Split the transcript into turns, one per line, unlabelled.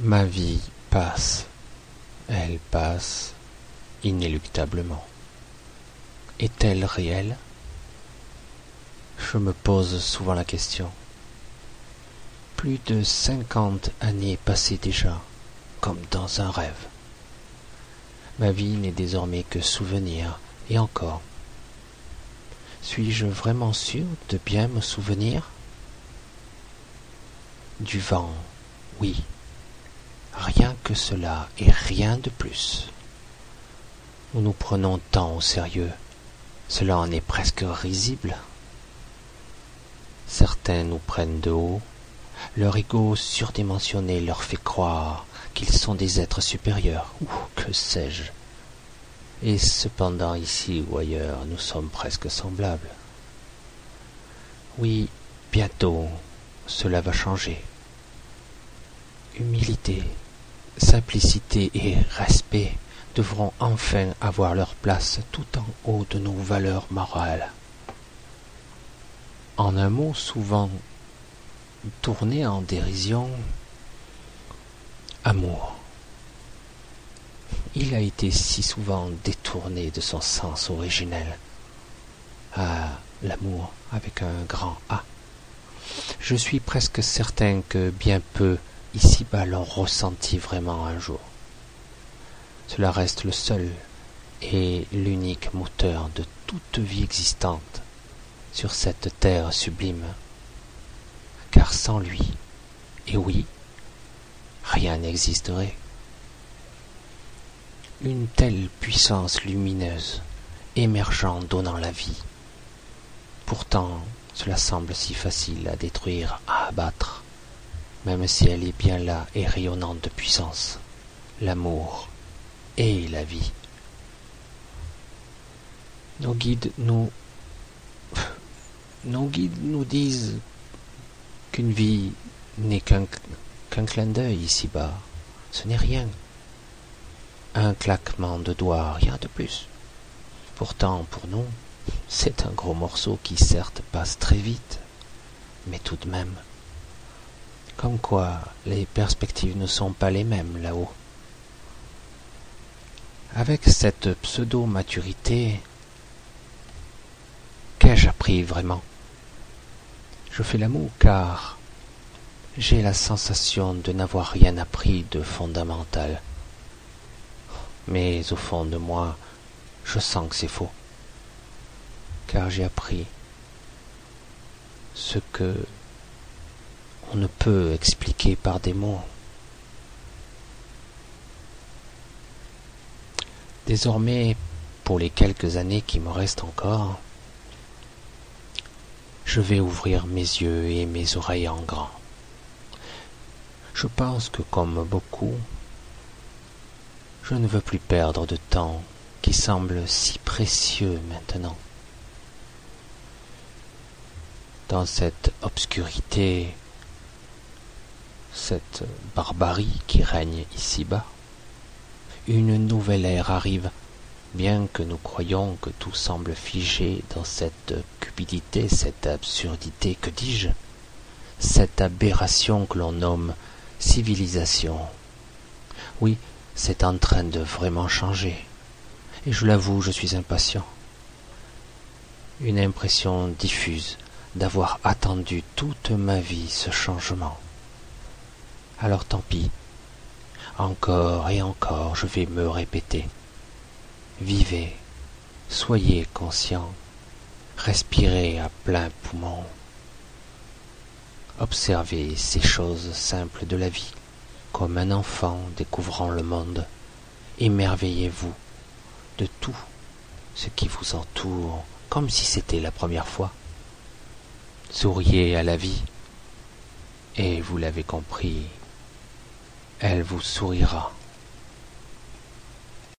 Ma vie passe, elle passe inéluctablement. Est-elle réelle? Je me pose souvent la question. Plus de cinquante années passées déjà, comme dans un rêve. Ma vie n'est désormais que souvenir, et encore. Suis-je vraiment sûr de bien me souvenir? Du vent, oui. Rien que cela et rien de plus. Nous nous prenons tant au sérieux. Cela en est presque risible. Certains nous prennent de haut. Leur ego surdimensionné leur fait croire qu'ils sont des êtres supérieurs, ou que sais-je. Et cependant ici ou ailleurs, nous sommes presque semblables. Oui, bientôt, cela va changer. Humilité, simplicité et respect devront enfin avoir leur place tout en haut de nos valeurs morales. En un mot souvent tourné en dérision, amour. Il a été si souvent détourné de son sens originel. Ah, l'amour avec un grand A. Je suis presque certain que bien peu ici-bas l'ont ressenti vraiment un jour. Cela reste le seul et l'unique moteur de toute vie existante sur cette terre sublime. Car sans lui, et oui, rien n'existerait. Une telle puissance lumineuse, émergeant, donnant la vie. Pourtant, cela semble si facile à détruire, à abattre même si elle est bien là et rayonnante de puissance, l'amour et la vie. Nos guides nous nos guides nous disent qu'une vie n'est qu'un clin d'œil ici-bas. Ce n'est rien. Un claquement de doigts, rien de plus. Pourtant, pour nous, c'est un gros morceau qui certes passe très vite, mais tout de même. Comme quoi, les perspectives ne sont pas les mêmes là-haut. Avec cette pseudo-maturité, qu'ai-je appris vraiment? Je fais l'amour car j'ai la sensation de n'avoir rien appris de fondamental. Mais au fond de moi, je sens que c'est faux, car j'ai appris ce que ne peut expliquer par des mots. Désormais, pour les quelques années qui me restent encore, je vais ouvrir mes yeux et mes oreilles en grand. Je pense que comme beaucoup, je ne veux plus perdre de temps qui semble si précieux maintenant. Dans cette obscurité cette barbarie qui règne ici-bas. Une nouvelle ère arrive, bien que nous croyons que tout semble figé dans cette cupidité, cette absurdité, que dis-je, cette aberration que l'on nomme civilisation. Oui, c'est en train de vraiment changer, et je l'avoue, je suis impatient. Une impression diffuse d'avoir attendu toute ma vie ce changement. Alors tant pis. Encore et encore je vais me répéter. Vivez, soyez conscient, respirez à plein poumon. Observez ces choses simples de la vie, comme un enfant découvrant le monde. Émerveillez-vous de tout ce qui vous entoure, comme si c'était la première fois. Souriez à la vie, et vous l'avez compris, elle vous sourira.